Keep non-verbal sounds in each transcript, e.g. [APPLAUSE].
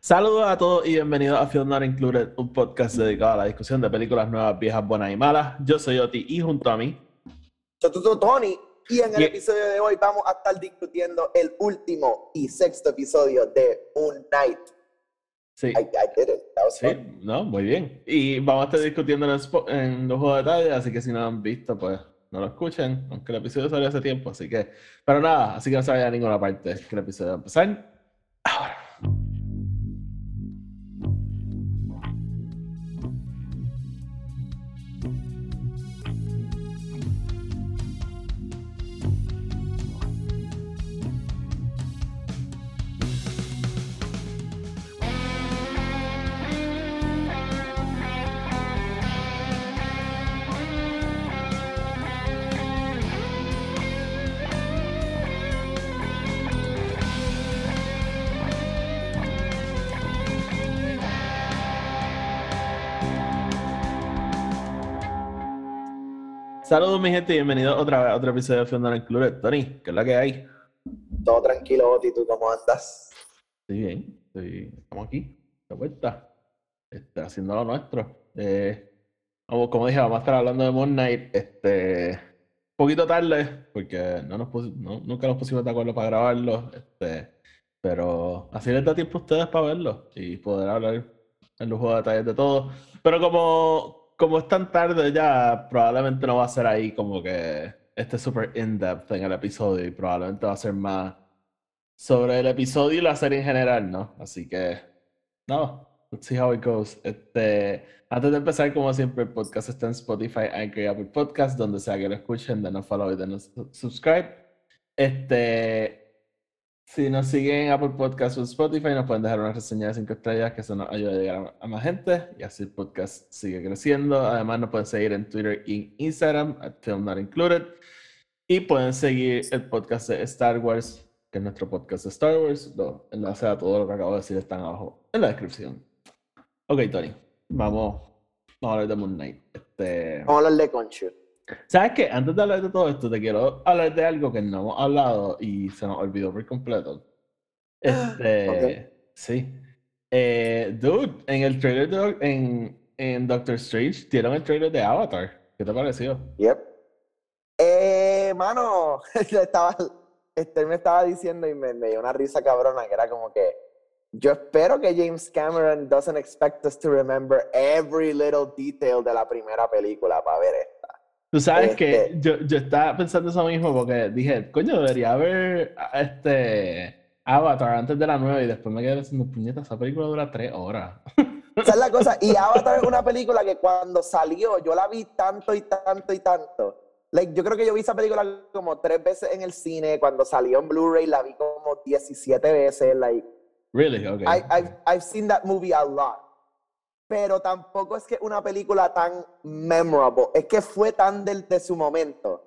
Saludos a todos y bienvenidos a Film Not Included, un podcast dedicado a la discusión de películas nuevas, viejas, buenas y malas. Yo soy Oti y junto a mí. Yo soy Tony y en el Y- episodio de hoy vamos a estar discutiendo el último y sexto episodio de Moon Knight. Sí, I, I did it. That was sí, fun. no, muy bien. Y vamos a estar discutiendo en, en los juegos de detalles, así que si no lo han visto, pues no lo escuchen, aunque el episodio salió hace tiempo, así que. Pero nada, así que no se vayan a ninguna parte, que el episodio va a empezar ahora. Saludos, mi gente, y bienvenidos otra vez a otro episodio de Film Not Included. Tony, ¿qué es la que hay? Todo tranquilo, Oti, ¿tú cómo andas? Estoy bien, estoy- estamos aquí, de vuelta, este, haciendo lo nuestro. Eh, como dije, vamos a estar hablando de Moon Knight, este, un poquito tarde, porque no nos no- nunca nos pusimos de acuerdo para grabarlo, este, pero así les da tiempo a ustedes para verlo y poder hablar en los juegos de detalles de todo. Pero como, como es tan tarde ya, probablemente no va a ser ahí como que este super in-depth en el episodio y probablemente va a ser más sobre el episodio y la serie en general, ¿no? Así que, no, let's see how it goes. Este, antes de empezar, como siempre, el podcast está en Spotify, Anchor y Apple Podcast, donde sea que lo escuchen, denos follow y denos su- subscribe. Este, si nos siguen en Apple Podcast o Spotify, nos pueden dejar una reseña de 5 estrellas, que eso nos ayuda a llegar a, más gente y así el podcast sigue creciendo. Además, nos pueden seguir en Twitter y Instagram, at Film Not Included. Y pueden seguir el podcast de Star Wars, que es nuestro podcast de Star Wars. Los enlaces a todo lo que acabo de decir están abajo en la descripción. Ok, Tony, vamos, vamos a hablar de Moon Knight. Este, Vamos a. ¿Sabes qué? Antes de hablar de todo esto, te quiero hablar de algo que no hemos hablado y se nos olvidó por completo. [GASPS] Este, sí. Eh, dude, en el trailer de en, en Doctor Strange dieron el trailer de Avatar. ¿Qué te pareció? Yep. Eh, mano, [LAUGHS] estaba, este me estaba diciendo y me, me dio una risa cabrona que era como que yo espero que James Cameron doesn't expect us to remember every little detail de la primera película para ver esta. Tú sabes que Este- yo, yo estaba pensando eso mismo porque dije, coño, debería haber este Avatar antes de la nueva y después me quedé diciendo, puñeta, esa película dura tres horas. Esa es la cosa. Y [LAUGHS] Avatar es una película que cuando salió, yo la vi tanto y tanto y tanto. Like, yo creo que yo vi esa película como tres veces en el cine. Cuando salió en Blu-ray la vi como 17 veces. Like, Really? Okay. I, I've, I've seen that movie a lot. Pero tampoco es que una película tan memorable. Es que fue tan del, de su momento.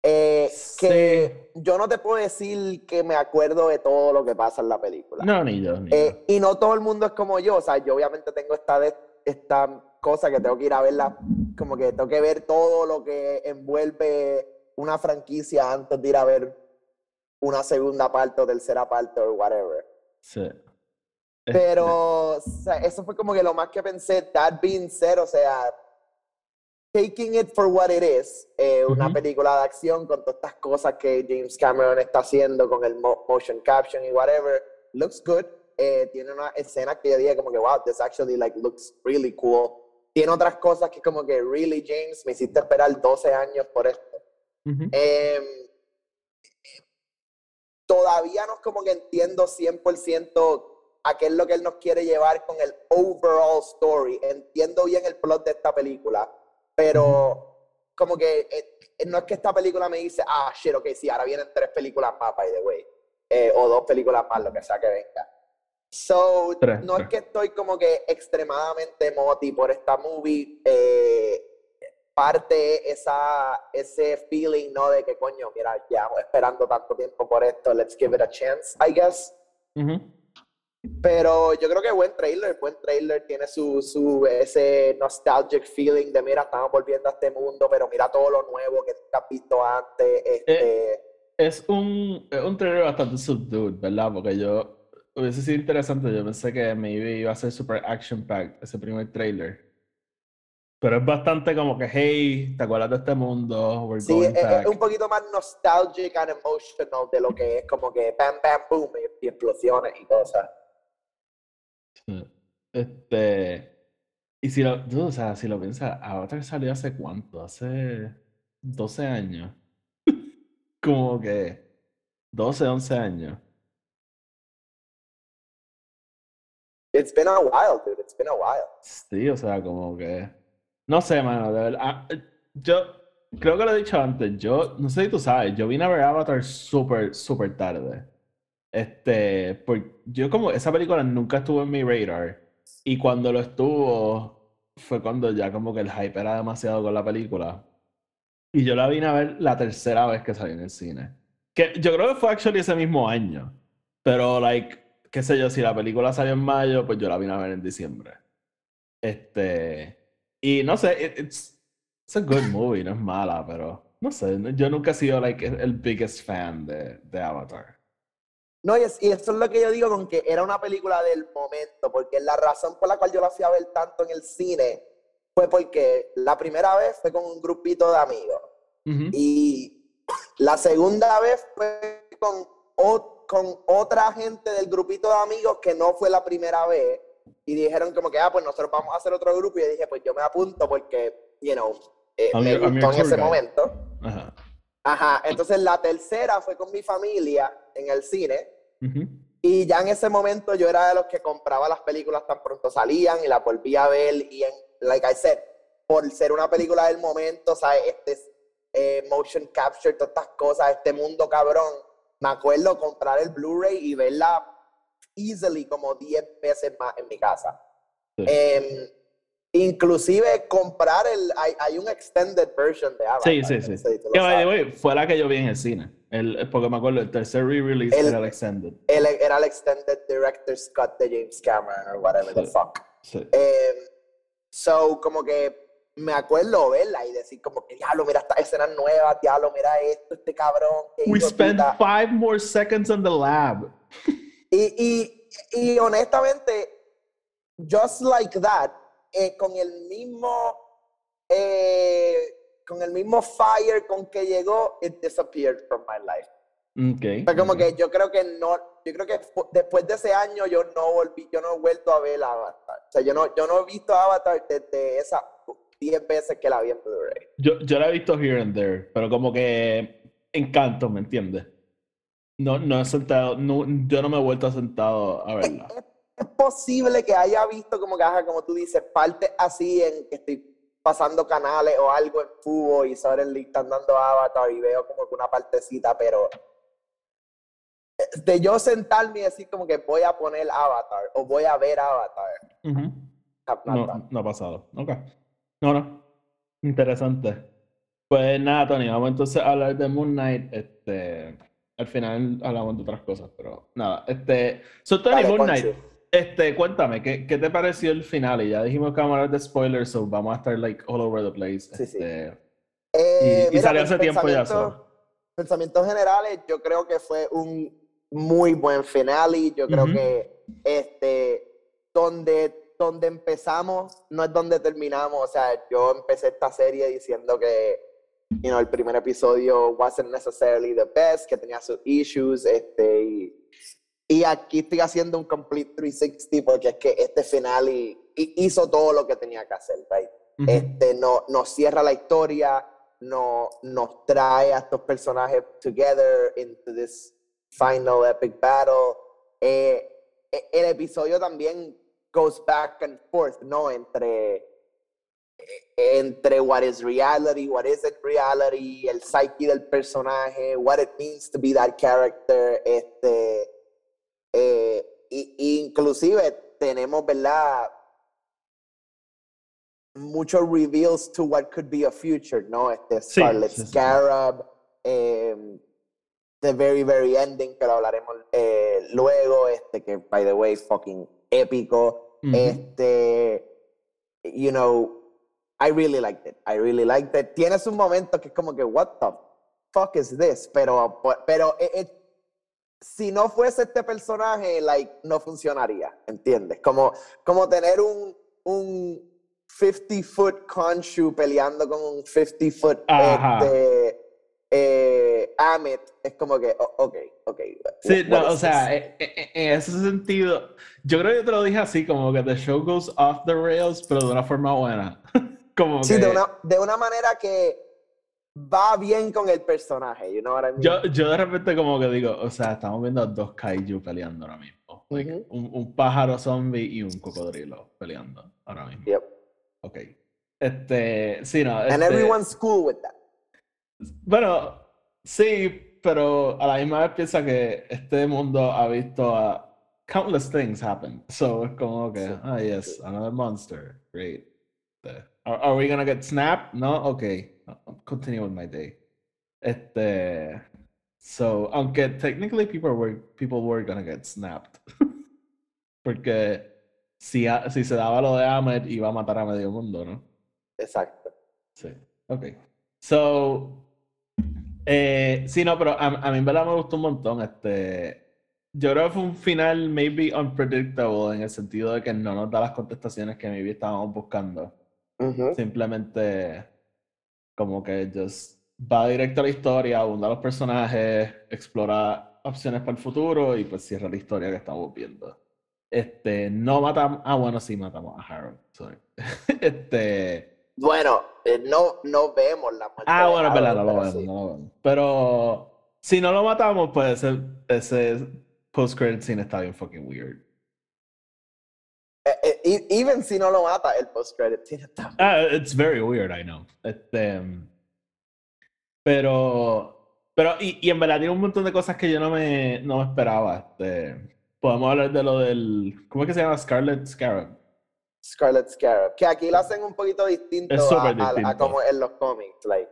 eh, que yo no te puedo decir que me acuerdo de todo lo que pasa en la película. No, ni yo, ni yo. Eh, y no todo el mundo es como yo, o sea, yo obviamente tengo esta, de- esta cosa que tengo que ir a verla, como que tengo que ver todo lo que envuelve una franquicia antes de ir a ver una segunda parte o tercera parte o whatever. Sí. Este, Pero o sea, eso fue como que lo más que pensé, that being said, o sea, taking it for what it is, eh, una película de acción con todas estas cosas que James Cameron está haciendo con el mo- motion caption y whatever, looks good. Eh, tiene una escena que yo dije como que, wow, this actually like looks really cool. Tiene otras cosas que como que, really, James, me hiciste esperar 12 años por esto. Em, todavía no es como que entiendo 100% a qué es lo que él nos quiere llevar con el overall story. Entiendo bien el plot de esta película, pero como que eh, no es que esta película me dice, ah, shit, ok, sí, ahora vienen tres películas más, by the way, eh, o dos películas más, lo que sea que venga. So, Tres, no tres. es que estoy como que extremadamente moti por esta movie. eh, parte esa, ese feeling, ¿no? De que, coño, mira, ya esperando tanto tiempo por esto, let's give it a chance, I guess. Pero yo creo que buen trailer, buen trailer, tiene su, su ese nostalgic feeling de mira, estamos volviendo a este mundo, pero mira todo lo nuevo que nunca has visto antes. Este, Es un, es un trailer bastante subdued, ¿verdad? Porque yo, hubiese sido interesante. Yo pensé que maybe iba a ser super action packed ese primer trailer. Pero es bastante como que, hey, ¿te acuerdas de este mundo? We're Sí, going es, back. es un poquito más nostalgic and emotional de lo que es como que bam, bam, boom y explosiones y cosas. Sí. Este. Y si lo, o sea, si lo piensas, Avatar salió hace cuánto? Hace 12 años. [LAUGHS] Como que 12, 11 años. It's been a while, dude. It's been a while. Sí, o sea, como que. No sé, mano, de verdad. ah, eh, Yo creo que lo he dicho antes. Yo, no sé si tú sabes, yo vine a ver Avatar súper, súper tarde. Este, por, yo como esa película nunca estuvo en mi radar. Y cuando lo estuvo, fue cuando ya como que el hype era demasiado con la película. Y yo la vine a ver la tercera vez que salió en el cine. Que yo creo que fue actually ese mismo año. Pero, like, qué sé yo, si la película salió en mayo, pues yo la vine a ver en diciembre. Este. Y no sé, it- it's, it's a good movie, no es mala, pero no sé, yo nunca he sido like el biggest fan de, de Avatar. No, y, es- y eso es lo que yo digo con que era una película del momento, porque la razón por la cual yo la fui a ver tanto en el cine fue porque la primera vez fue con un grupito de amigos Ujú. y la segunda vez fue con, o- con otra gente del grupito de amigos que no fue la primera vez y dijeron como que, ah, pues nosotros vamos a hacer otro grupo y yo dije, pues yo me apunto porque, you know, eh, me your- gustó en ese guide. momento. Ajá. Ajá, entonces la tercera fue con mi familia en el cine Y ya en ese momento yo era de los que compraba las películas tan pronto salían y las volvía a ver y en, like I said, por ser una película del momento, ¿sabes? Este es, eh, motion capture, todas estas cosas, este mundo cabrón, me acuerdo comprar el Blu-ray y verla easily como 10 veces más en mi casa. Sí. Em, inclusive comprar el, hay, hay un extended version de Avatar. Sí, sí, sí. Que by the way, fue la que yo vi en el cine. El, porque me acuerdo, el tercer re-release El- era el Extended. Él era el extended director's cut de James Cameron or whatever the Sí. fuck. Sí. Em, so, como que me acuerdo verla y decir como que, diablo, mira estas escenas nuevas, diablo, mira esto, este cabrón. We spent puta". five more seconds in the lab. Y, y, y honestamente, just like that, eh, con el mismo, eh, con el mismo fire con que llegó, it disappeared from my life. Ok. Fue como ok. que yo creo que no, yo creo que después de ese año yo no volví, yo no he vuelto a ver Avatar. O sea, yo no, yo no he visto Avatar desde esas 10 veces que la vi en Blu-ray. Yo, yo la he visto here and there, pero como que encanto, ¿me entiendes? No, no he sentado, no, yo no me he vuelto sentado a verla. Es, es posible que haya visto como que, ajá, como tú dices, partes así en que estoy pasando canales o algo en fútbol y suddenly están dando Avatar y veo como que una partecita, pero de yo sentarme y decir como que voy a poner Avatar o voy a ver Avatar. No, no ha pasado. Ok. No, no. Interesante. Pues nada, Tony, vamos entonces a hablar de Moon Knight. Este, al final hablamos de otras cosas, pero nada. Este, so Tony, Dale, Moon Poncho. Este, cuéntame, ¿qué, ¿qué te pareció el final? Y ya dijimos que vamos a hablar de spoilers, so vamos a estar like all over the place. Sí, sí. Este, Eh, y, y mira, salió pues, hace tiempo ya. so. Pensamientos generales, yo creo que fue un muy buen finale. Yo creo Ujú. que este, donde, donde empezamos no es donde terminamos. O sea, yo empecé esta serie diciendo que you know, el primer episodio wasn't necessarily the best, que tenía sus issues. Este, y, y aquí estoy haciendo un complete 360 porque es que este final y- y hizo todo lo que tenía que hacer. Right? Este, no, nos cierra la historia, no, nos trae a estos personajes together into this final epic battle. Eh, e- el episodio también goes back and forth, ¿no? Entre, eh, entre what is reality, what isn't reality, el psyche del personaje, what it means to be that character, este, eh, y- inclusive tenemos, ¿verdad? muchos reveals to what could be a future, ¿no? Este Scarlet sí, sí, sí. Scarab, em, the very, very ending, que lo hablaremos eh, luego, este, que, by the way, fucking épico. Este, you know, I really liked it. I really liked it. Tienes un momento que es como que, what the fuck is this? Pero, pero it, it- si no fuese este personaje, like, no funcionaría, ¿entiendes? Como, como tener un, un 50-foot Khonshu peleando con un 50-foot este, eh, Amit, es como que, ok, ok. Sí, no, o sea, e, e, e, en, ese sentido, yo creo que te lo dije así, como que the show goes off the rails, pero de una forma buena. [LAUGHS] como sí, de, una, de una manera que va bien con el personaje, you know what I mean? Yo, yo de repente como que digo, o sea, estamos viendo a dos kaiju peleando ahora mismo. un, un, pájaro zombie y un cocodrilo peleando ahora mismo. Yep. Ok. Este, sí, no. And este everyone's cool with that. Bueno, sí, pero a la misma vez piensa que este mundo ha visto a countless things happen. So es como que, ah, yes, another monster. Great. Are, are we gonna get snapped? No? Okay. I'll continue with my day. Este. So, aunque technically people were, people were gonna get snapped. [LAUGHS] Porque si, si se daba lo de Ahmed, iba a matar a medio mundo, ¿no? Exacto. Sí. Ok. So, eh, sí, no, pero a, a mí en verdad me gustó un montón. Este, yo creo que fue un final maybe unpredictable en el sentido de que no nos da las contestaciones que maybe estábamos buscando. Simplemente como que just va directo a la historia, abunda los personajes, explora opciones para el futuro y pues cierra la historia que estamos viendo. Este, no matamos, ah bueno, sí matamos a Harold, sorry. [LAUGHS] este... Bueno, eh, no, no vemos la muerte. Ah, bueno, es verdad, no lo vemos, no lo vemos. Pero si no lo matamos, pues ese, ese post-credit scene está bien fucking weird. Eh, eh, even si no lo mata, el post-credit está Ah, it's very weird, I know. Este, pero, pero, y, y, en verdad tiene un montón de cosas que yo no me, no me esperaba. Este, podemos hablar de lo del, ¿cómo es que se llama? Scarlet Scarab. Scarlet Scarab, que aquí lo hacen un poquito distinto, a, como en los cómics, like.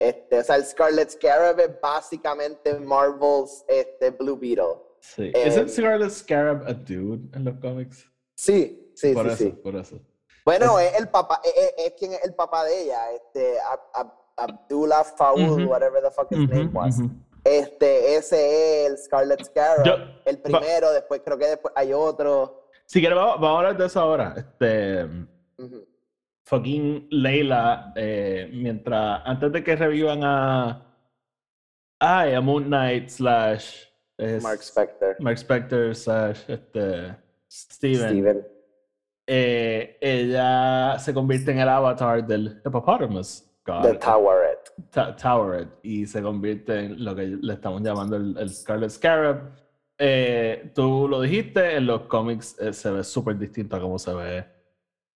Este, o sea, el Scarlet Scarab es básicamente Marvel's este, Blue Beetle. Sí. ¿Es el Scarlet Scarab a dude en los cómics? Sí, sí, por sí, eso, Por eso. Bueno, es, el papá, es, es, quien es el papá de ella, este, Abdullah Faoud, whatever the fuck his name was. Este, ese es el Scarlet Scarab, el primero, después creo que después hay otro. Si quieres, vamos, a hablar de eso ahora. Este, Fucking Leila, eh, mientras, antes de que revivan a, ay, a Moon Knight slash Mark Spector. Mark Spector slash este, Steven. Eh, ella se convierte en el avatar del hippopotamus. De Toweret. Toweret. Y se convierte en lo que le estamos llamando el, Scarlet Scarab. Eh, tú lo dijiste, en los cómics eh, se ve súper distinto a cómo se ve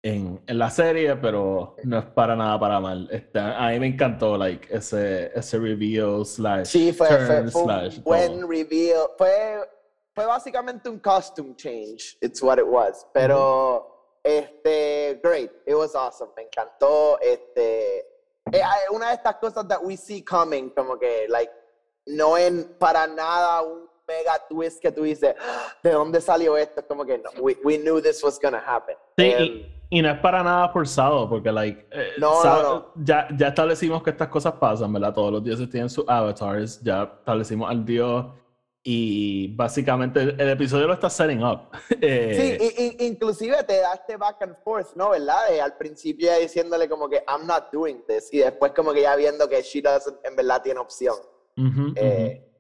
en, en, la serie, pero no es para nada para mal. Este, a mí me encantó like, ese, ese reveal slash sí, fue, fue, un buen reveal. Fue, fue básicamente un costume change. It's what it was. Pero, este, great. It was awesome. Me encantó. Este, eh, una de estas cosas that we see coming, como que, like, no en para nada un mega twist que tú dices, ah, ¿de dónde salió esto? Como que no, we, we knew this was gonna happen. Sí, y, no es para nada forzado, porque, like, eh, no, no, no. Ya, ya establecimos que estas cosas pasan, ¿verdad? Todos los dioses tienen sus avatars, ya establecimos al dios y básicamente el, episodio lo está setting up. [LAUGHS] Eh, sí, inclusive te da este back and forth, ¿no? ¿Verdad? al principio ya diciéndole como que I'm not doing this y después como que ya viendo que she doesn't, en verdad tiene opción. Eh,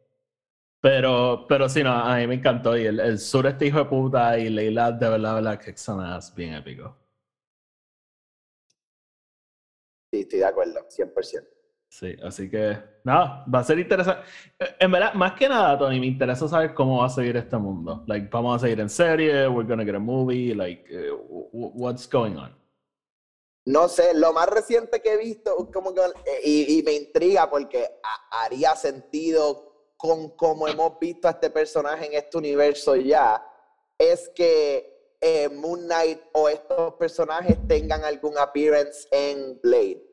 pero, pero sí, no, a mí me encantó. Y el, el sur este hijo de puta y Leila, de verdad, verdad, que son bien épico. Sí, estoy de acuerdo, 100%. Sí, así que nada, va a ser interesante. Eh, en verdad, más que nada, Tony, me interesa saber cómo va a seguir este mundo. Like, vamos a seguir en serie, we're gonna get a movie, like, uh, what's going on? No sé, lo más reciente que he visto, como que, eh, y, y me intriga porque haría sentido con cómo hemos visto a este personaje en este universo ya, es que eh, Moon Knight o estos personajes tengan algún appearance en Blade.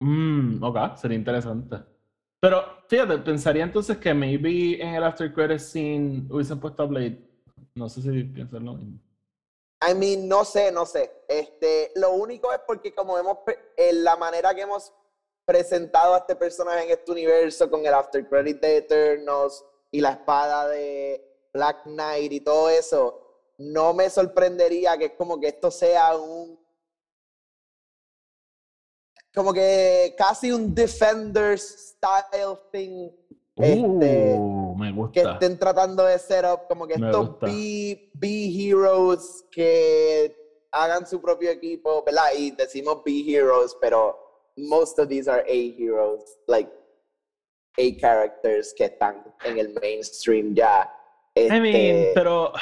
Mmm, ok, sería interesante. Pero fíjate, pensaría entonces que maybe en el After Credit Scene hubiesen puesto a Blade. No sé si piensas lo mismo. I mean, no sé, no sé. Este, lo único es porque como vemos en la manera que hemos presentado a este personaje en este universo con el After Credit de Eternals, y la espada de Black Knight y todo eso, no me sorprendería que es como que esto sea un como que casi un Defenders style thing. Este, Uh, me gusta. que estén tratando de set up como que Me estos gusta. B, B heroes que hagan su propio equipo, ¿verdad? Y decimos B heroes, pero most of these are A heroes, like A characters que están en el mainstream ya. I mean, Este, pero.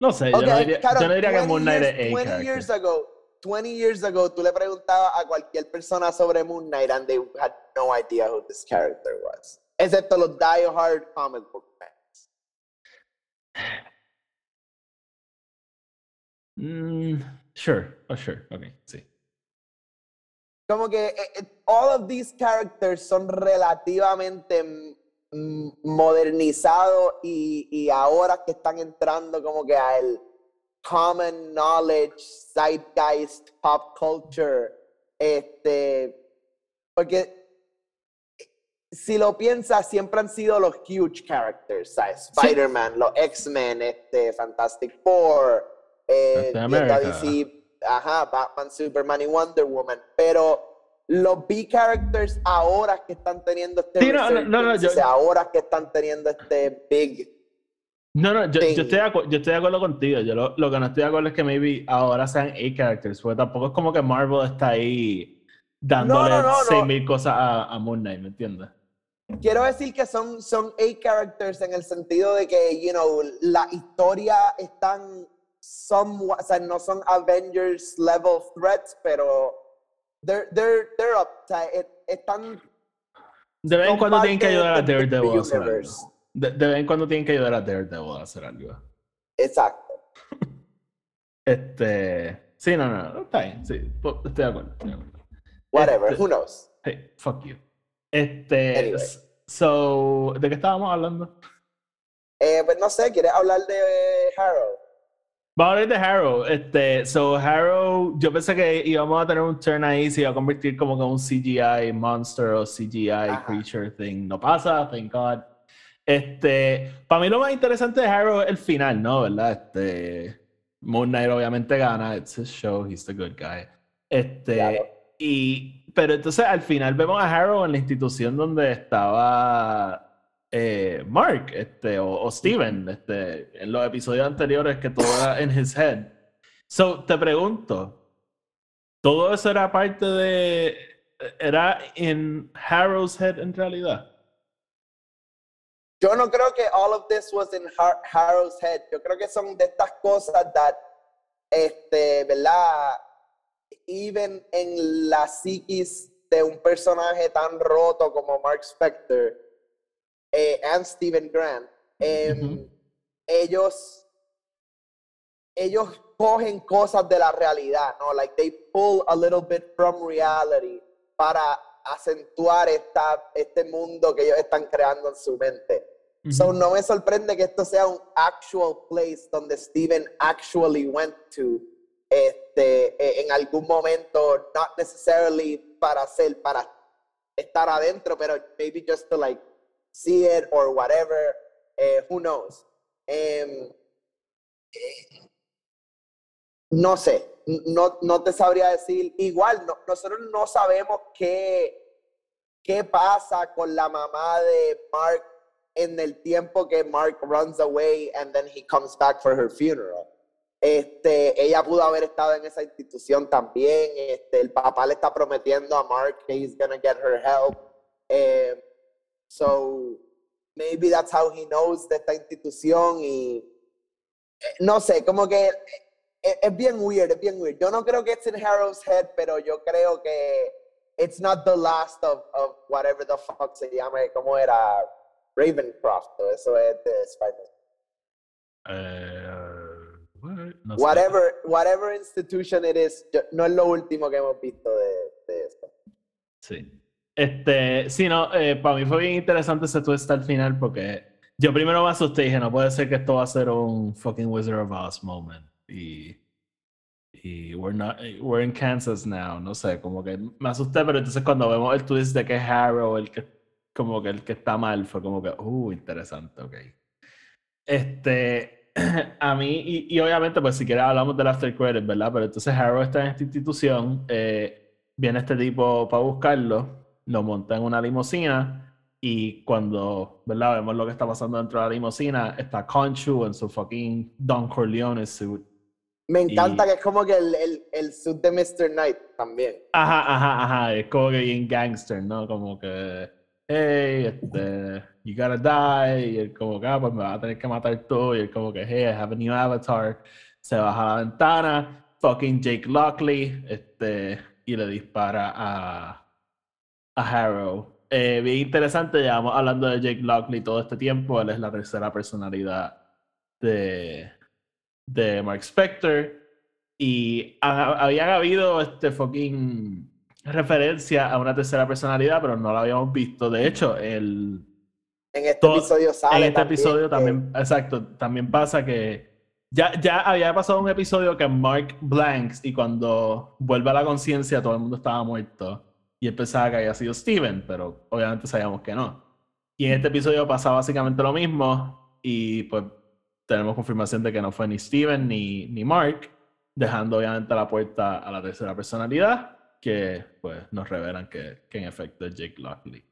No sé, Ok, yo no diría, claro, yo no diría que 20 Moon Knight es A 20 character. years ago, 20 years ago, tú le preguntabas a cualquier persona sobre Moon Knight and they had no idea who this character was. Excepto los die-hard comic book fans. Mm, sure, oh, sure, ok, sí. Como que eh, eh, all of these characters son relativamente modernizados y, y ahora que están entrando como que al common knowledge, zeitgeist, pop culture, este, porque si lo piensas, siempre han sido los huge characters, ¿sabes? Sí. Spider-Man, los X-Men, este, Fantastic Four, eh. DC, ajá, Batman, Superman y Wonder Woman, pero los B characters ahora que están teniendo este Sí, no, no, no, no, resurgence, yo- o sea, ahora que están teniendo este big No, no, yo, yo, estoy de yo estoy de acuerdo contigo. Yo lo, lo que no estoy de acuerdo es que maybe ahora sean A characters, porque tampoco es como que Marvel está ahí dándole no, no, no. 6.000 cosas a, a Moon Knight, ¿me entiendes? Quiero decir que son, son A characters en el sentido de que, you know, la historia están somewhat, o sea, no son Avengers level threats, pero they're, they're, they're up, o sea, et- están De vez en cuando tienen que ayudar a Daredevil De, de vez en cuando tienen que ayudar a Daredevil a hacer algo. exacto. [LAUGHS] Este. Sí, no, no, no, está bien. Sí, estoy de acuerdo. Estoy de acuerdo. Whatever, Este- who knows? Hey, fuck you. Este. Anyway. So, ¿de qué estábamos hablando? Eh, pues no sé, ¿quieres hablar de Harold? Vamos a hablar de Harrow. Este, so Harrow, yo pensé que íbamos a tener un turn ahí, se iba a convertir como que un CGI monster o CGI Ajá. creature thing. No pasa, thank God. Este, para mí lo más interesante de Harrow es el final, ¿no? ¿Verdad? Este, Moon Knight obviamente gana, it's his show, he's the good guy. Este, Claro. y, pero entonces al final vemos a Harrow en la institución donde estaba eh, Mark, este, o, o Steven, este, en los episodios anteriores que todo era en his head. So, te pregunto, ¿todo eso era parte de, era en Harrow's head en realidad? Yo no creo que all of this was in Har- Harold's head. Yo creo que son de estas cosas that, este, ¿verdad? Even en la psiquis de un personaje tan roto como Mark Spector eh, and Stephen Grant, em, ellos, ellos cogen cosas de la realidad, ¿no? Like they pull a little bit from reality para acentuar esta, este mundo que ellos están creando en su mente. So no me sorprende que esto sea un actual place donde Steven actually went to este, eh, en algún momento, not necessarily para ser, para estar adentro, pero maybe just to like see it or whatever, eh, who knows. Em, no sé, no, no te sabría decir. Igual, no- nosotros no sabemos qué, qué pasa con la mamá de Mark en el tiempo que Mark runs away and then he comes back for her funeral. Este, ella pudo haber estado en esa institución también. Este, el papá le está prometiendo a Mark que he's gonna get her help. Eh, so maybe that's how he knows de esta institución y eh, no sé, como que es, es bien weird, es bien weird. Yo no creo que it's in Harrow's head, pero yo creo que it's not the last of, of whatever the fuck se llame, como era Ravencroft, o eso es de Spider-Man. What? No sé. Whatever, whatever institution it is, yo- no es lo último que hemos visto de, de esto. Sí. Este, sí, no, eh, para mí fue bien interesante ese twist al final porque yo primero me asusté y dije, no puede ser que esto va a ser un fucking Wizard of Oz moment. Y, y we're, not, we're in Kansas now, no sé, como que me asusté, pero entonces cuando vemos el twist de que Harrow el que como que el que está mal fue como que, uh, interesante, ok. Este, [CLEARS THROAT] a mí, y, y obviamente, pues si quieres hablamos del After Credit, ¿verdad? Pero entonces Harrow está en esta institución, eh, viene este tipo para buscarlo, lo monta en una limusina y cuando, ¿verdad? Vemos lo que está pasando dentro de la limusina, está Conchu en su fucking Don Corleone suit. Me encanta Y- que es como que el, el, el suit de Mr. Knight también. Ajá, ajá, ajá. Es como que bien gangster, ¿no? Como que, hey, este, you gotta die. Y él como que, ah, pues me va a tener que matar tú. Y él como que, hey, I have a new avatar. Se baja a la ventana, fucking Jake Lockley, este, y le dispara a, a Harrow. Eh, bien interesante, llevamos hablando de Jake Lockley todo este tiempo. Él es la tercera personalidad de, de Mark Spector. Y ha- habían habido este fucking referencia a una tercera personalidad, pero no la habíamos visto. De hecho, el, En este Todo- episodio sale en este también episodio que- también, exacto, también pasa que ya, ya había pasado un episodio que Mark blanks y cuando vuelve a la conciencia todo el mundo estaba muerto y él pensaba que había sido Steven, pero obviamente sabíamos que no. Y en este episodio pasa básicamente lo mismo y pues tenemos confirmación de que no fue ni Steven ni, ni Mark, dejando obviamente la puerta a la tercera personalidad que pues nos revelan que, que en efecto es Jake Lockley.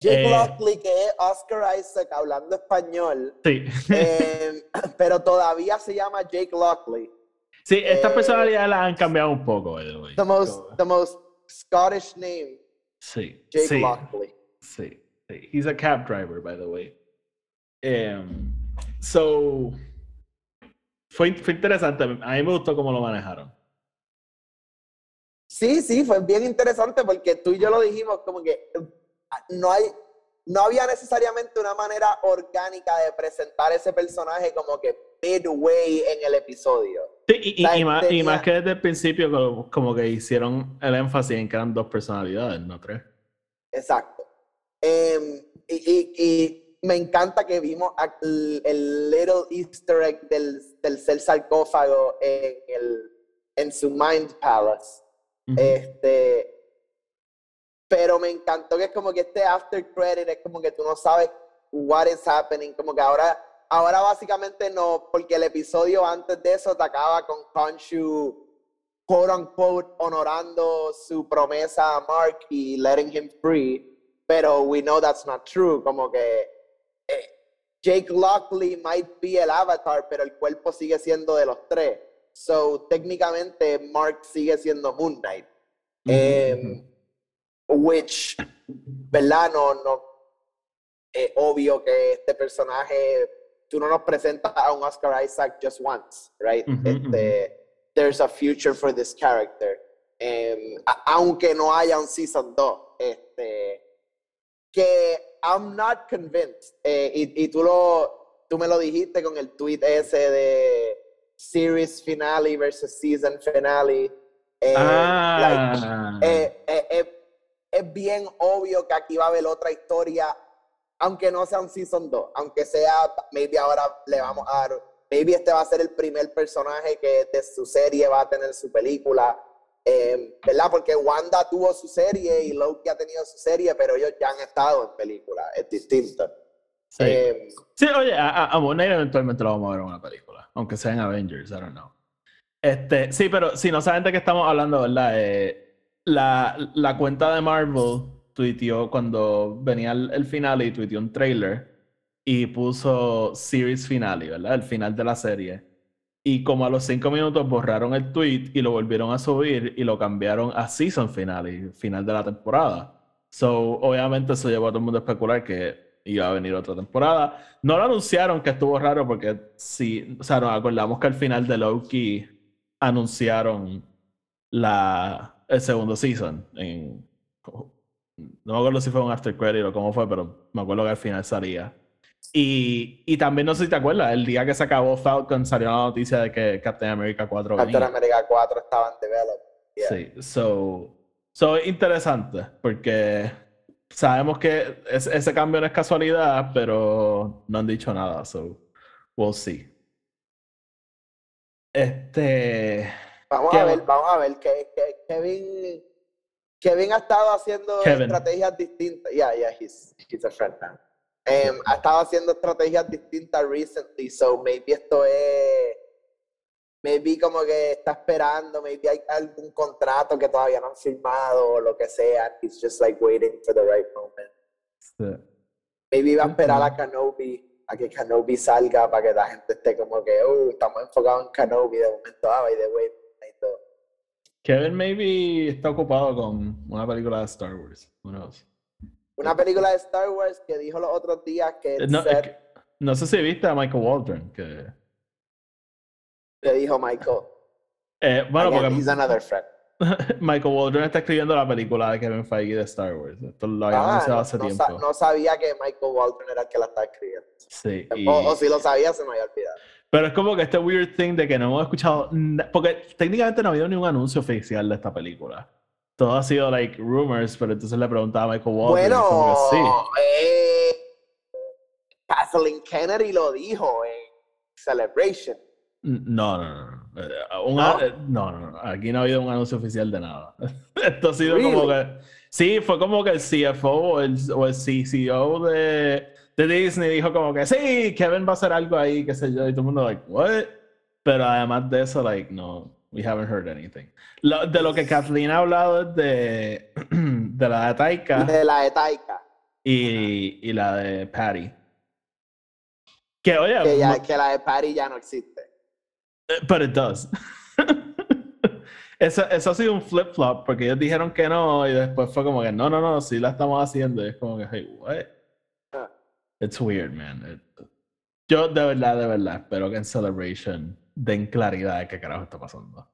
Jake eh, Lockley, que es Oscar Isaac hablando español, Sí. eh, [LAUGHS] pero todavía se llama Jake Lockley. Sí, estas Eh, personalidades las han cambiado un poco, by the most, the most Scottish name, Sí, Jake sí, Lockley. sí, sí. He's a cab driver, by the way. Em, so, fue, fue interesante. A mí me gustó cómo lo manejaron. Sí, sí, fue bien interesante porque tú y yo lo dijimos como que eh, no hay, no había necesariamente una manera orgánica de presentar ese personaje como que midway en el episodio. Sí, y, y- más, y tenía- más que desde el principio, como, como que hicieron el énfasis en que eran dos personalidades, no tres. Exacto. Em, y me encanta que vimos el, el little easter egg del, del ser sarcófago en, el, en su Mind Palace. Este, pero me encantó que es como que este after credit es como que tú no sabes what is happening, como que ahora, ahora básicamente no, porque el episodio antes de eso te acaba con Khonshu quote unquote honorando su promesa a Mark y letting him free, pero we know that's not true, como que eh, Jake Lockley might be el avatar, pero el cuerpo sigue siendo de los tres. So, técnicamente, Mark sigue siendo Moon Knight. Em, which, ¿verdad? No, no. Es obvio que este personaje, tú no nos presentas a un Oscar Isaac just once, right? Este, There's a future for this character. Em, aunque no haya un season 2. Este, que I'm not convinced. Eh, y, y tú, lo, tú me lo dijiste con el tweet ese de series finale versus season finale. Eh, like, ah, eh, eh, es bien obvio que aquí va a haber otra historia, aunque no sea un season 2, aunque sea, maybe ahora le vamos a dar, maybe este va a ser el primer personaje que de su serie va a tener su película, eh, ¿verdad? Porque Wanda tuvo su serie y Loki ha tenido su serie, pero ellos ya han estado en película, es distinto. sí. Eh, Sí, oye, a, a, a Moon Knight eventualmente lo vamos a ver en una película, aunque sea en Avengers, I don't know. Este, sí, pero si no saben de qué estamos hablando, ¿verdad? Eh, la, la cuenta de Marvel tuiteó cuando venía el, el final y tuiteó un trailer y puso series finale, ¿verdad? El final de la serie. Y como a los cinco minutos borraron el tweet y lo volvieron a subir y lo cambiaron a season finale, final de la temporada. So, obviamente eso llevó a todo el mundo a especular que iba a venir otra temporada. No lo anunciaron, que estuvo raro porque sí, o sea, nos acordamos que al final de Loki anunciaron la, el segundo season. No me acuerdo si fue un after credit o cómo fue, pero me acuerdo que al final salía. Y, y también no sé si te acuerdas, el día que se acabó Falcon salió la noticia de que Captain America 4 Captain venía. America 4 estaba en develop. Yeah. Sí, so, so es interesante porque sabemos que es- ese cambio no es casualidad, pero no han dicho nada, so we'll see. Este, Vamos ¿Qué a ver, vamos a ver. Que, que- Kevin, Kevin ha estado haciendo Kevin. estrategias distintas. Yeah, yeah, he's, he's a friend now. Em, ha estado haciendo estrategias distintas recently, so maybe esto es. Maybe como que está esperando, maybe hay algún contrato que todavía no han firmado o lo que sea. He's just like waiting for the right moment. Sí. Maybe va a esperar a Kenobi, a que Kenobi salga para que la gente esté como que, oh, estamos enfocados en Kenobi de momento, ah, by the way. Kevin maybe está ocupado con una película de Star Wars. Who knows? Una película de Star Wars que dijo los otros días que Eh, No, no sé si viste a Michael Waldron, que... le dijo Michael. eh, bueno, Again, porque he's another friend. [LAUGHS] Michael Waldron está escribiendo la película de Kevin Feige de Star Wars. Esto lo habíamos Ah, anunciado no, hace no tiempo. sa- no sabía que Michael Waldron era el que la estaba escribiendo. Sí. y- O, o si lo sabía, se me había olvidado. Pero es como que este weird thing de que no hemos escuchado. Porque técnicamente no ha habido ni un anuncio oficial de esta película. Todo ha sido like rumors, pero entonces le preguntaba a Michael y es como Bueno, que sí. eh, Kathleen Kennedy lo dijo en Celebration. No, no, no. no. Eh, un eh, no, no, no. Aquí no ha habido un anuncio oficial de nada. [LAUGHS] Esto ha sido como que. Sí, fue como que el CFO o el, o el CCO de, de Disney dijo como que sí, Kevin va a hacer algo ahí, qué sé yo. Y todo el mundo, like, what? Pero además de eso, like, no, we haven't heard anything. Lo- de lo que Kathleen ha hablado es de, [CLEARS THROAT] de la de Taika De la de Taika. y, y la de Patty. Que oye, Que, ya, que la de Patty ya no existe. But it does. [LAUGHS] eso, eso ha sido un flip-flop porque ellos dijeron que no y después fue como que no, no, no, sí la estamos haciendo. Y es como que, hey, what? Ah. It's weird, man. It- yo de verdad, de verdad, espero que en Celebration den claridad de qué carajo está pasando.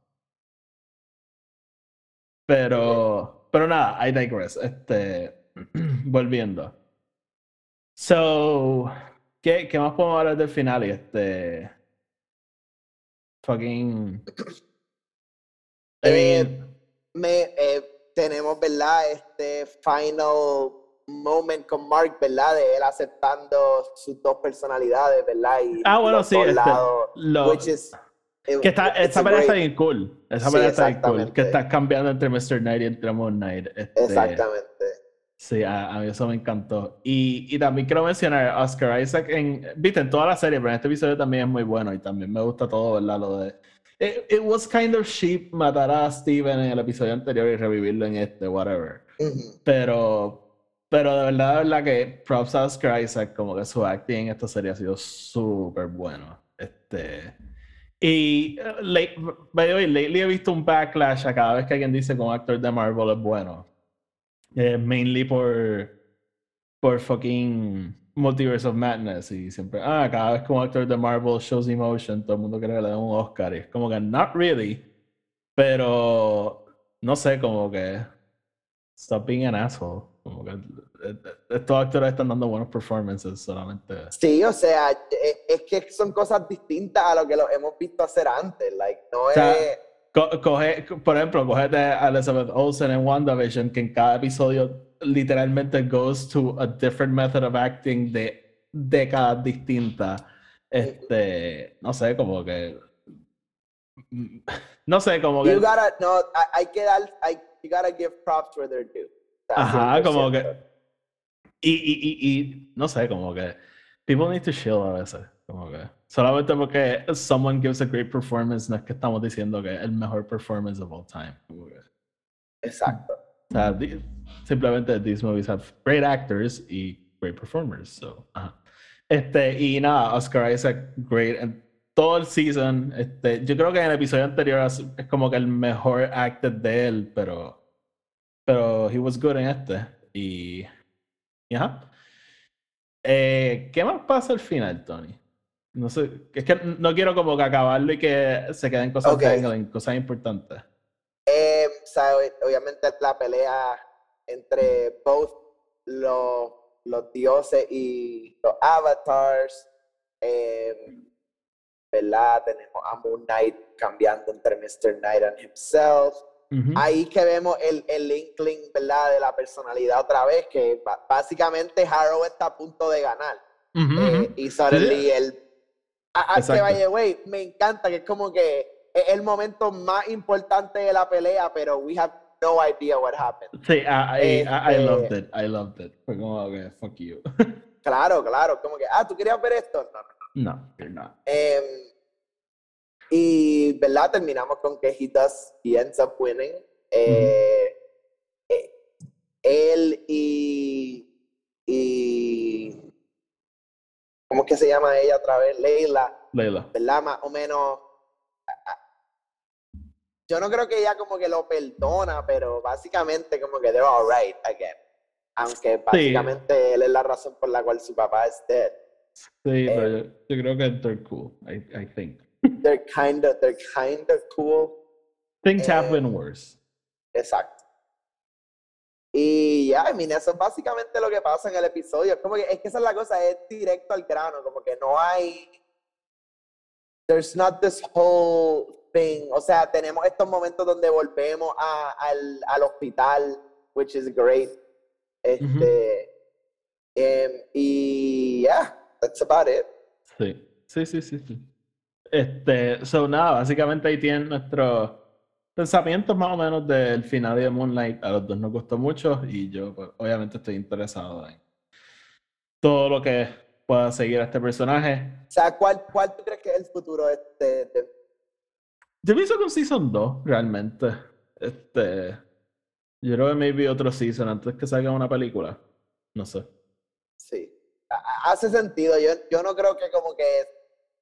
Pero, pero nada, I digress. Este, [CLEARS THROAT] volviendo. So, ¿qué, ¿qué más podemos hablar del final? Y este. Fucking. I Eh, mean, Me, eh, tenemos, ¿verdad? Este final moment con Mark, ¿verdad? De él aceptando sus dos personalidades, ¿verdad? Y ah, bueno, los sí. dos este, lados, lo- which is, it- que está, esa pelea está bien cool. Esa Sí, pelea está bien cool. Que exactamente. está cambiando entre Mr. Knight y entre Moon Knight. Este, Exactamente. Sí, a, a mí eso me encantó. Y, y también quiero mencionar a Oscar Isaac en, viste, en toda la serie, pero en este episodio también es muy bueno y también me gusta todo, ¿verdad? Lo de... It, it was kind of cheap matar a Steven en el episodio anterior y revivirlo en este, whatever. Ujú. Pero, pero de verdad, de verdad que props a Oscar Isaac, como que su acting en esta serie ha sido súper bueno. Este... Y, eh, late- by the way, lately he visto un backlash a cada vez que alguien dice que un actor de Marvel es bueno. Eh, mainly por, por fucking Multiverse of Madness. Y siempre, ah, cada vez que un actor de Marvel shows emotion, todo el mundo cree que le dan un Oscar. Y es como que, not really. Pero, no sé, como que, stop being an asshole. Como que eh, eh, estos actores están dando buenos performances solamente. Sí, o sea, e- es que son cosas distintas a lo que lo hemos visto hacer antes. Like, no sea, es. Co- coge, por ejemplo, cogete a Elizabeth Olsen en WandaVision, que en cada episodio literalmente goes to a different method of acting de décadas distintas. Este, no sé, como que. [LAUGHS] No sé, como que. You gotta, no, hay, que dar, hay, you gotta give props where they're due. Ajá, como 100%. que. Y, y, y, y no sé, como que. People need to chill a veces. Como que. Solamente porque someone gives a great performance, no es que estamos diciendo que es el mejor performance of all time. Exacto. O sea, simplemente these movies have great actors y great performers. So, ajá. Este, y nada, Oscar Isaac, great en todo el season. Este, yo creo que en el episodio anterior es, es como que el mejor acted de él, pero, pero he was good en este. Y, y ajá. Eh, ¿Qué más pasa al final, Tony? No sé, es que no quiero como que acabarlo y que se queden cosas Ok. dangling, cosas importantes. Eh, o sea, ob- obviamente la pelea entre both los, los dioses y los avatars. eh, ¿Verdad? Tenemos a Moon Knight cambiando entre Mr. Knight and himself. Ahí que vemos el, el inkling, ¿verdad? De la personalidad otra vez, que básicamente Harrow está a punto de ganar. Ujú, Eh, ujú. y suddenly el... A, que vaya, me encanta que es como que es el momento más importante de la pelea, pero we have no idea what happened. Sí, I, I, I, Este- loved it. I loved it. Fue como, okay, fuck you. Claro, claro, como que, ah, ¿tú querías ver esto? No, no. no, you're not. Em, y, ¿verdad? Terminamos con que he does, he ends up winning. Eh, eh, él y, y, ¿cómo es que se llama ella otra vez? Leila, Leila. ¿verdad? Más o menos, yo no creo que ella como que lo perdona, pero básicamente como que they're all right again. Aunque básicamente él es la razón por la cual su papá es dead. Sí, Eh, pero yo, yo creo que they're cool. I, I think. They're kind of, they're kind of cool. Things have Eh, been worse. Exacto. Y ya, I mean, eso es básicamente lo que pasa en el episodio. Es como que, es que esa es la cosa, es directo al grano, como que no hay. There's not this whole thing. O sea, tenemos estos momentos donde volvemos a- al, al hospital, which is great. Este. em, y yeah, that's about it. Sí. Sí, sí, sí, sí. Este, so nada, básicamente ahí tienen nuestros pensamientos más o menos del final de Moonlight. A los dos nos gustó mucho y yo pues, obviamente estoy interesado en todo lo que pueda seguir a este personaje. O sea, ¿cuál, cuál tú crees que es el futuro de, de- Yo pienso con Season 2, realmente. Este, yo creo que maybe otro Season antes que salga una película. No sé. Sí, Ha- ha- hace sentido. Yo, yo no creo que como que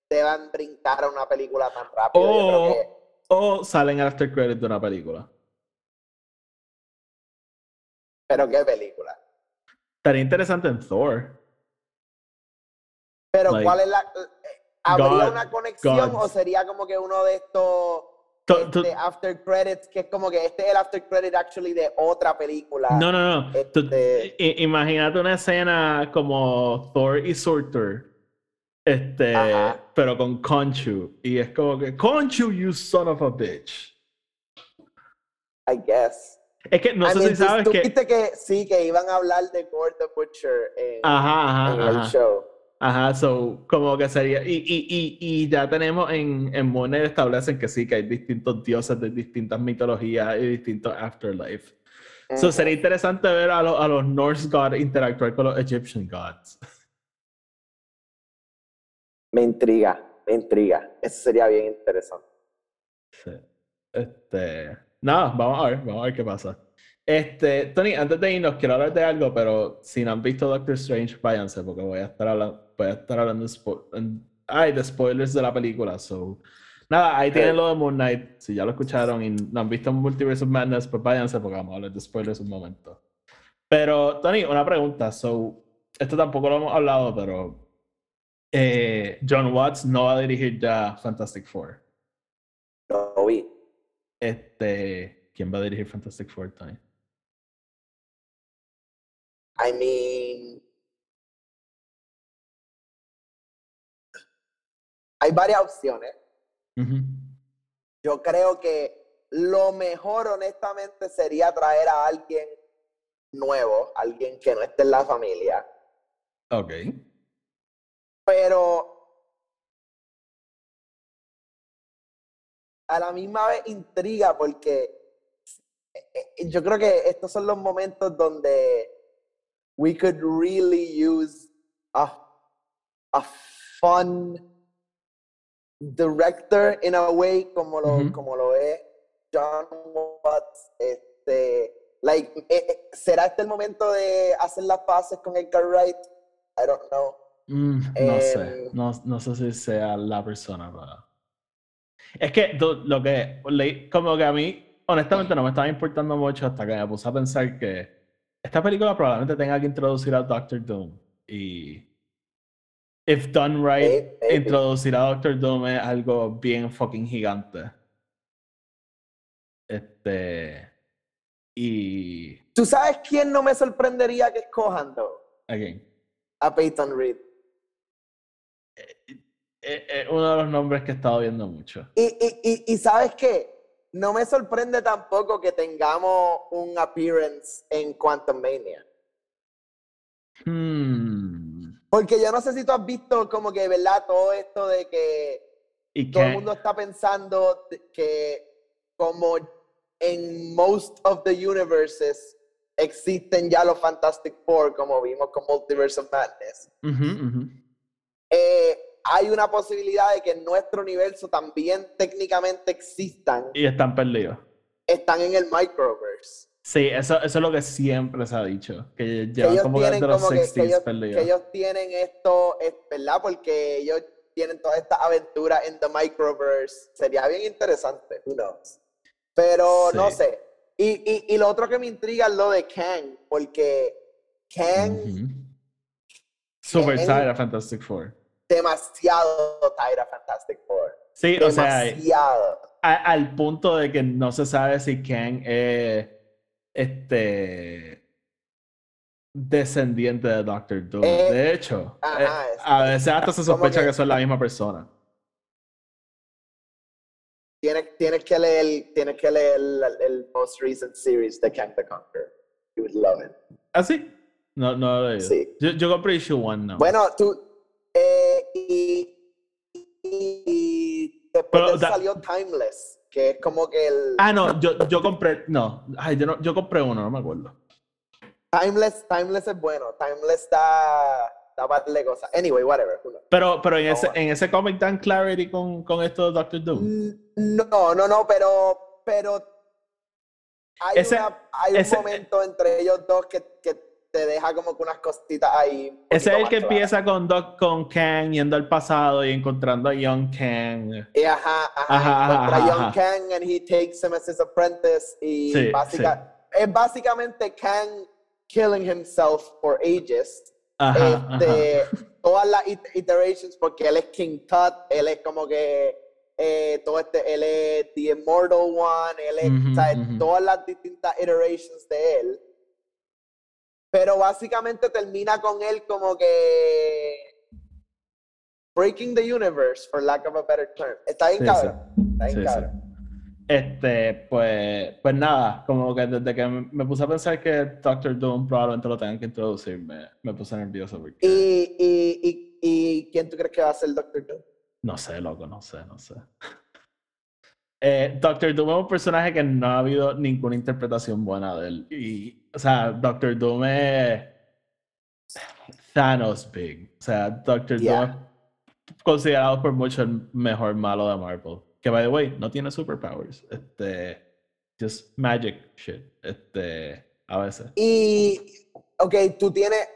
deban brincar a una película tan rápido. O, que, o salen after credits de una película. pero qué película. Estaría interesante en Thor. Pero Like, ¿cuál es la... ¿Habría God- una conexión o sería como que uno de estos To- to- este, after credits, que es como que este es el after credit actually de otra película? no, no, no. Este- imagínate una escena como Thor y Surtur. Este, Ajá. pero con Conchu. Y es como que, Conchu, you son of a bitch. I guess. Es que no I sé mean, si sabes tú que. viste que sí, que iban a hablar de Gord the Butcher en, Ajá, en ajá, el ajá. show. Ajá, so, como que sería. Y, y, y, y ya tenemos en, en Monet establecen que sí, que hay distintos dioses de distintas mitologías y distintos afterlife. So, Ujú. sería interesante ver a, los a los Norse gods interactuar con los Egyptian gods. [LAUGHS] Me intriga, me intriga. Eso sería bien interesante. Sí. Este. Nada, vamos a ver, vamos a ver qué pasa. Este, Tony, antes de irnos, quiero hablar de algo, pero si no han visto Doctor Strange, váyanse, porque voy a estar hablando, voy a estar hablando de, spo- ay, de spoilers de la película. So, nada, ahí tienen lo de Moon Knight. Si ya lo escucharon y no han visto Multiverse of Madness, pues váyanse, porque vamos a hablar de spoilers un momento. Pero, Tony, una pregunta. So, esto tampoco lo hemos hablado, pero eh, John Watts no va a dirigir ya Fantastic Four. Lo vi. Este, ¿quién va a dirigir Fantastic Four, Tony? I mean. Hay varias opciones. Yo creo que lo mejor, honestamente, sería traer a alguien nuevo, alguien que no esté en la familia. Ok. Pero a la misma vez intriga porque eh, eh, yo creo que estos son los momentos donde we could really use a, a fun director in a way como lo, como lo es John Watts. Este, like, eh, ¿Será este el momento de hacer las paces con Edgar Wright? I don't know. Mm, no sé. Em, No, no sé si sea la persona para. Es que lo que leí, como que a mí, honestamente, no me estaba importando mucho hasta que me puse a pensar que esta película probablemente tenga que introducir a Doctor Doom. Y. If done right, maybe. introducir a Doctor Doom es algo bien fucking gigante. Este. Y. ¿Tú sabes quién no me sorprendería que escojan, though? Again. A Peyton Reed. Es es uno de los nombres que he estado viendo mucho. Y, y, y, y ¿sabes qué? No me sorprende tampoco que tengamos un appearance en Quantum Mania. Hmm. Porque yo no sé si tú has visto como que, ¿verdad? Todo esto de que Y todo el mundo está pensando que como en most of the universes existen ya los Fantastic Four, como vimos con Multiverse of Madness. Ujú, ujú. Eh, hay una posibilidad de que en nuestro universo también técnicamente existan, Y están perdidos. están en el microverse. Sí, eso, eso es lo que siempre se ha dicho. Que Que llevan ellos como tienen como que, que 60s ellos, que ellos tienen esto, es, ¿verdad? Porque ellos tienen toda esta aventura en the microverse. Sería bien interesante, who knows. Pero no Sí. sé. Y, y, y lo otro que me intriga es lo de Kang, porque Kang Ujú. Super tired of Fantastic Four. demasiado tired of Fantastic Four. Sí, o sea, Demasiado. a- al punto de que no se sabe si Kang es este descendiente de Doctor Doom. Eh, de hecho, ajá, eh, a veces hasta se sospecha que, que- son la misma persona. Tienes, tienes que leer, tienes que leer el, el most recent series de Kang the Conqueror. You would love it. ¿Ah, sí? No, no lo he. Sí. Yo, yo compré issue one, no. Bueno, tú. eh, y, y- y después Pero salió Timeless, que es como que el. Ah, no, yo, yo compré. No, ay, yo, no, yo compré uno, no me acuerdo. Timeless, Timeless es bueno. Timeless da. da de cosas. Anyway, whatever. Pero, pero en, ese, No. en ese cómic dan clarity con, con esto de Doctor Doom. No, no, no, pero. pero hay, Ese- una- hay ese- un momento entre ellos dos que, que te deja como que unas cositas ahí. Ese es el que claras. empieza con, Doc, con Kang yendo al pasado y encontrando a Young Kang. Y ajá, ajá, Ajá, ajá, encuentra a ajá, Young. Kang and he takes him as his apprentice y Sí, básica, es básicamente Kang killing himself for ages. Ajá, este. [LAUGHS] Todas las it- iterations, porque él es King Tut, él es como que eh, todo este, él es The Immortal One, él es, o sea, todas las distintas iterations de él. Pero básicamente termina con él como que breaking the universe, for lack of a better term. Está bien Sí, cabrón. Está bien Sí, sí. cabrón. Este, pues, pues nada, como que desde que me puse a pensar que Doctor Doom probablemente lo tengan que introducir, me, me puse nervioso porque ¿Y, y, y, y quién tú crees que va a ser el Doctor Doom? no sé, loco, no sé, no sé. Eh, Doctor Doom es un personaje que no ha habido ninguna interpretación buena de él. Y, o sea, Doctor Doom es Thanos Big. O sea, Doctor Yeah. Doom es considerado por mucho el mejor malo de Marvel. Que, by the way, no tiene superpowers. Este, just magic shit. Este, a veces. Y, ok, tú tienes,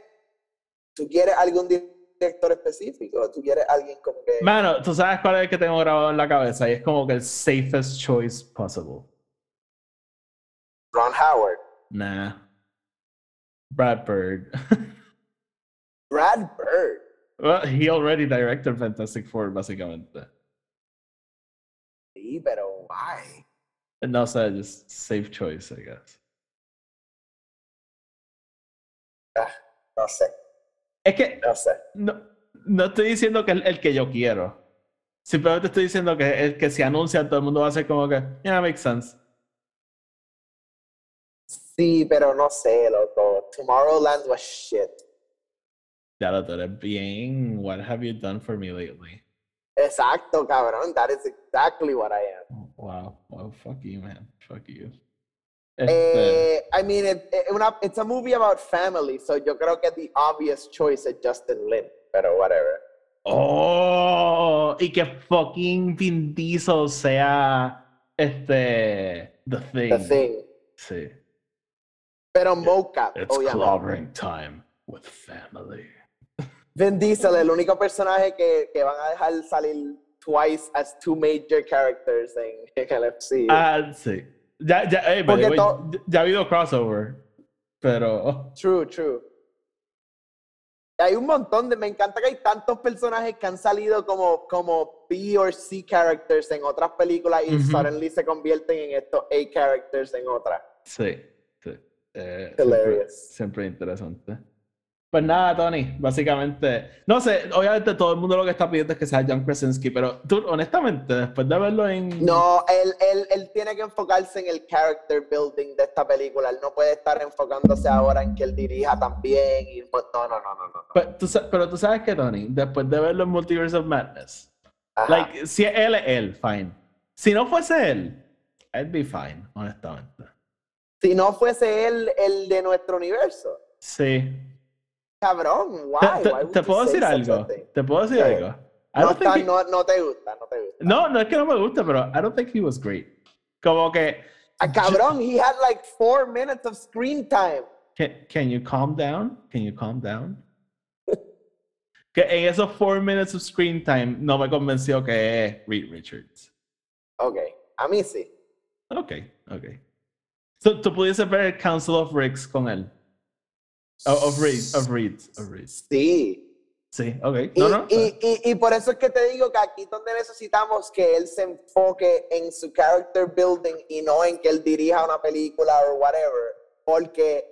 tú quieres algún director específico, tú quieres alguien como que... Mano, tú sabes cuál es el que tengo grabado en la cabeza y es como que el safest choice possible. Ron Howard. Nah. Brad Bird. [LAUGHS] Brad Bird. well, he already directed Fantastic Four, básicamente. Sí, pero why? No sé, just safe choice, I guess. No sé, Es que no sé. no, no estoy diciendo que es el que yo quiero. Simplemente estoy diciendo que el que se anuncia, todo el mundo va a ser como que, yeah, makes sense. Sí, pero no sé, loco. Tomorrowland was shit. Ya lo tú eres bien. What have you done for me lately? Exacto, cabrón. That is exactly what I am. Wow. Wow, fuck you, man. Fuck you. Este, Eh, I mean, it, it- una, it's a movie about family, so yo creo que the obvious choice es Justin Lin, pero whatever. Oh, y que fucking Vin Diesel sea este The Thing. The Thing. Sí. Pero mocap, It's obviamente. clobbering time with family. Vin Diesel, el único personaje que, que van a dejar salir twice as two major characters en, en FCU. Ah, sí. Ya, ya, eh, the Porque way, ya- ha habido crossover. Pero. True, true. Hay un montón de. Me encanta que hay tantos personajes que han salido como, como B or C characters en otras películas y Ujú. suddenly se convierten en estos A characters en otras. Sí. Eh, Hilarious. Siempre, siempre interesante. Pues nada, Tony, básicamente, no sé, obviamente todo el mundo lo que está pidiendo es que sea John Krasinski, pero tú, honestamente, después de verlo en... No, él, él, él tiene que enfocarse en el character building de esta película. Él no puede estar enfocándose ahora en que él dirija también. Y, no, no, no, no, no. no. Pero tú, sa- pero tú sabes que, Tony, después de verlo en Multiverse of Madness, Ajá. like, si él es él, fine. Si no fuese él, I'd be fine, honestamente. Si no fuese él el de nuestro universo. Sí. Cabrón, why? Te, Why puedo decir a algo. Te puedo decir algo. No, está- he- no, no te gusta, no te gusta. no, no es que no me guste, pero I don't think he was great. Como que. Ah, cabrón, he had like four minutes of screen time. Can, can you calm down? Can you calm down? [LAUGHS] que en esos four minutes of screen time no me convenció que es Reed Richards. Ok, a mí sí. Ok, ok. So, tú pudieses ver el Council of Ricks con él. Oh, of Reeds, of Reeds, of Reeds. Sí. Sí, ok. Y, No, no. y, y, y por eso es que te digo que aquí es donde necesitamos que él se enfoque en su character building y no en que él dirija una película o whatever. Porque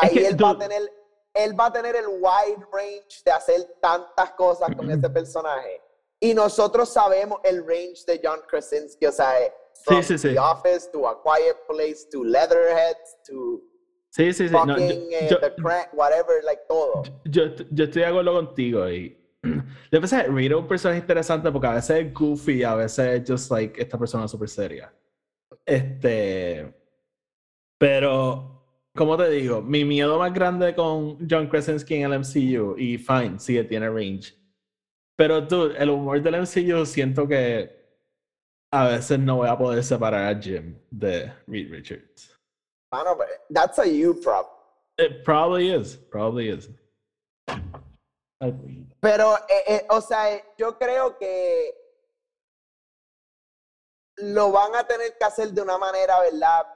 ahí que, él va a tener, él va a tener el wide range de hacer tantas cosas con [CLEARS THROAT] ese personaje. Y nosotros sabemos el range de John Krasinski, o sea, eh, from sí, sí. The Office to A Quiet Place to Leatherheads to Sí, sí, sí. no, yo- fucking eh, yo- The Crank, whatever, like todo. yo, yo estoy de acuerdo contigo y de veces Reed es un personaje interesante porque a veces es goofy, a veces es just like esta persona súper seria. Este, pero como te digo, mi miedo más grande con John Krasinski en el MCU y fine, sí tiene range. Pero tú, el humor del MCU siento que a veces no voy a poder separar a Jim de Reed Richards. Mano, but that's a you problem. It probably is, probably is. Pero, eh, eh, o sea, yo creo que lo van a tener que hacer de una manera, ¿verdad?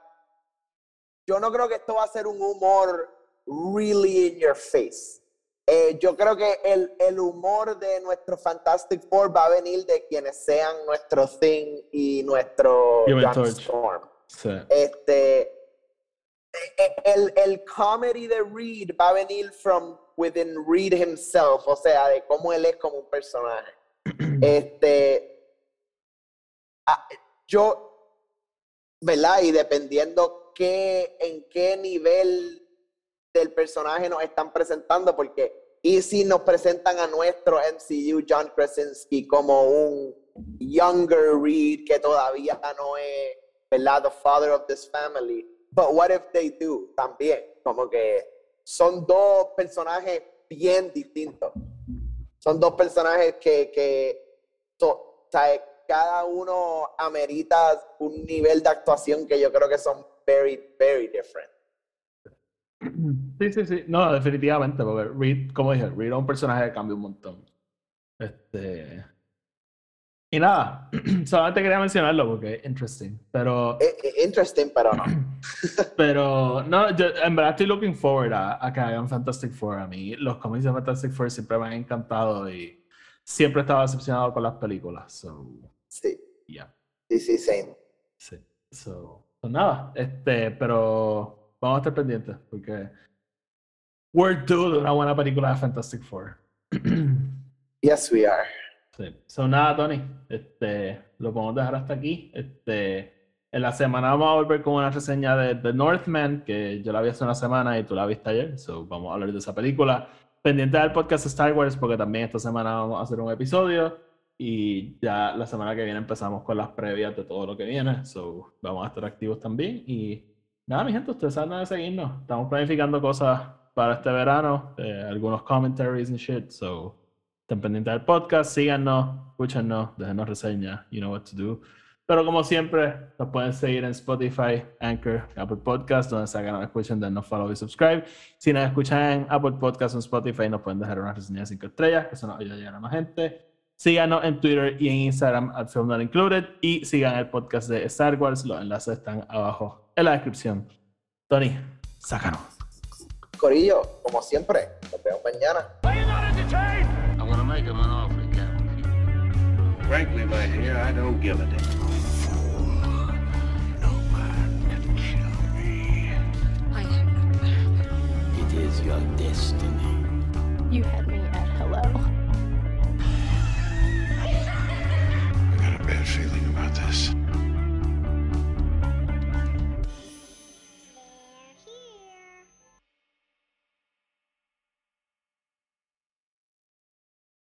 Yo no creo que esto va a ser un humor really in your face. Eh, yo creo que el, el humor de nuestro Fantastic Four va a venir de quienes sean nuestro Thing y nuestro. Storm. Sí. Este, e- el, el comedy de Reed va a venir from within Reed himself, o sea, de cómo él es como un personaje. [CLEARS THROAT] Este, ah, yo, ¿verdad? Y dependiendo qué, en qué nivel del personaje nos están presentando, porque, y si nos presentan a nuestro MCU John Krasinski como un younger Reed que todavía no es, ¿verdad? The father of this family. But what if they do? También, como que son dos personajes bien distintos. Son dos personajes que, que cada uno amerita un nivel de actuación que yo creo que son very, very different. Sí, sí, sí. No, definitivamente, porque Reed, como dije, Reed es un personaje que cambia un montón. Este. Y nada, [CLEARS THROAT] solamente quería mencionarlo porque es interesting. Pero, Eh, eh, Interesting, pero no. [CLEARS THROAT] pero no, yo en verdad estoy looking forward a, a que hagan Fantastic Four. A mí, los cómics de Fantastic Four siempre me han encantado y siempre estaba decepcionado con las películas. So, Sí, yeah. sí, sí, same. Sí. So, so nada, este, pero vamos a estar pendientes porque we're due de una buena película de Fantastic Four. [CLEARS THROAT] Yes, we are. sí. So nada, Tony, este, lo podemos dejar hasta aquí. Este, en la semana vamos a volver con una reseña de The Northman, que yo la vi hace una semana y tú la viste ayer. So vamos a hablar de esa película. Pendiente del podcast Star Wars, porque también esta semana vamos a hacer un episodio. Y ya la semana que viene empezamos con las previas de todo lo que viene. So, vamos a estar activos también. Y nada, mi gente, ustedes saben dónde seguirnos. Estamos planificando cosas para este verano, eh, algunos commentaries and shit. So, estén pendientes del podcast, síganos, escúchenos, déjenos reseñas, you know what to do. Pero como siempre, nos pueden seguir en Spotify, Anchor, Apple Podcast, donde sea que nos escuchen, denos follow y subscribe. Si nos escuchan en Apple Podcast o en Spotify, nos pueden dejar una reseña de 5 estrellas, que eso nos ayuda a llegar a más gente. Síganos en Twitter y en Instagram at Film Not Included y sigan el podcast de Star Wars. Los enlaces están abajo en la descripción. Tony, sácanos. Corillo, como siempre, nos vemos mañana. I'm gonna make him an offer again. Frankly, my dear, I don't give a damn. No man can kill me. It is your destiny. You had me at hello. bad feeling about this.